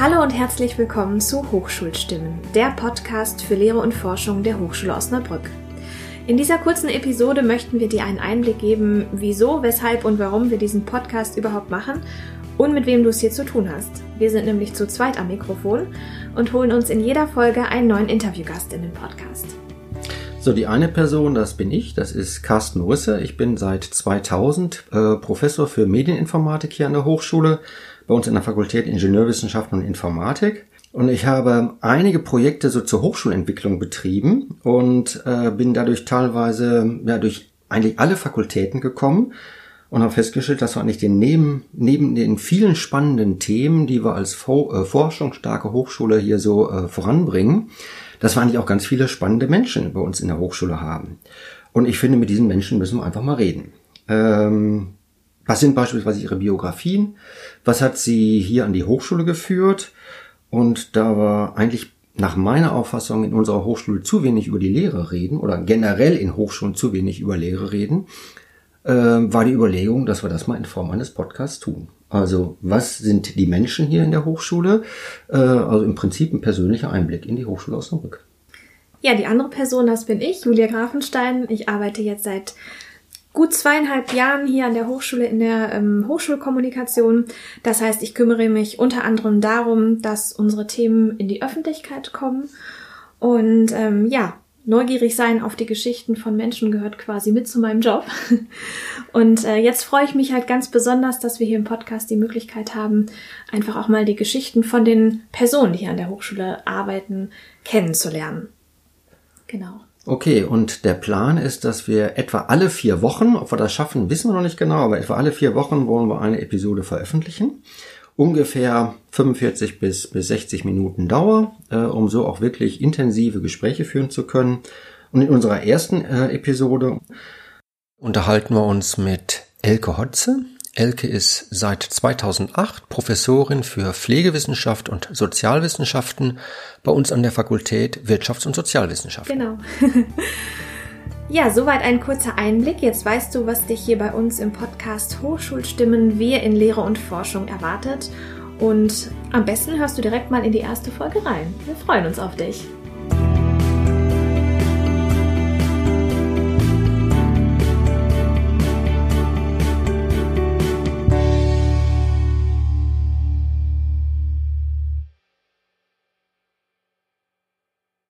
Hallo und herzlich willkommen zu Hochschulstimmen, der Podcast für Lehre und Forschung der Hochschule Osnabrück. In dieser kurzen Episode möchten wir dir einen Einblick geben, wieso, weshalb und warum wir diesen Podcast überhaupt machen und mit wem du es hier zu tun hast. Wir sind nämlich zu zweit am Mikrofon und holen uns in jeder Folge einen neuen Interviewgast in den Podcast. So, die eine Person, das bin ich, das ist Carsten Rüsse. Ich bin seit 2000 äh, Professor für Medieninformatik hier an der Hochschule, bei uns in der Fakultät Ingenieurwissenschaften und Informatik. Und ich habe einige Projekte so zur Hochschulentwicklung betrieben und äh, bin dadurch teilweise ja, durch eigentlich alle Fakultäten gekommen und habe festgestellt, dass wir eigentlich den neben, neben den vielen spannenden Themen, die wir als For äh, forschungsstarke Hochschule hier so äh, voranbringen, dass wir eigentlich auch ganz viele spannende Menschen bei uns in der Hochschule haben. Und ich finde, mit diesen Menschen müssen wir einfach mal reden. Ähm, was sind beispielsweise ihre Biografien? Was hat sie hier an die Hochschule geführt? Und da wir eigentlich nach meiner Auffassung in unserer Hochschule zu wenig über die Lehre reden oder generell in Hochschulen zu wenig über Lehre reden, äh, war die Überlegung, dass wir das mal in Form eines Podcasts tun. Also was sind die Menschen hier in der Hochschule? Äh, also im Prinzip ein persönlicher Einblick in die Hochschule Osnabrück. Ja, die andere Person, das bin ich, Julia Grafenstein. Ich arbeite jetzt seit gut zweieinhalb Jahren hier an der Hochschule in der ähm, Hochschulkommunikation. Das heißt, ich kümmere mich unter anderem darum, dass unsere Themen in die Öffentlichkeit kommen. Und ähm, ja, neugierig sein auf die Geschichten von Menschen gehört quasi mit zu meinem Job. Und äh, jetzt freue ich mich halt ganz besonders, dass wir hier im Podcast die Möglichkeit haben, einfach auch mal die Geschichten von den Personen, die hier an der Hochschule arbeiten, kennenzulernen. Genau. Okay, und der Plan ist, dass wir etwa alle vier Wochen, ob wir das schaffen, wissen wir noch nicht genau, aber etwa alle vier Wochen wollen wir eine Episode veröffentlichen. Ungefähr 45 bis, bis 60 Minuten Dauer, äh, um so auch wirklich intensive Gespräche führen zu können. Und in unserer ersten äh, Episode unterhalten wir uns mit Elke Hotze. Elke ist seit 2008 Professorin für Pflegewissenschaft und Sozialwissenschaften bei uns an der Fakultät Wirtschafts- und Sozialwissenschaften. Genau. ja, soweit ein kurzer Einblick. Jetzt weißt du, was dich hier bei uns im Podcast Hochschulstimmen Wir in Lehre und Forschung erwartet. Und am besten hörst du direkt mal in die erste Folge rein. Wir freuen uns auf dich.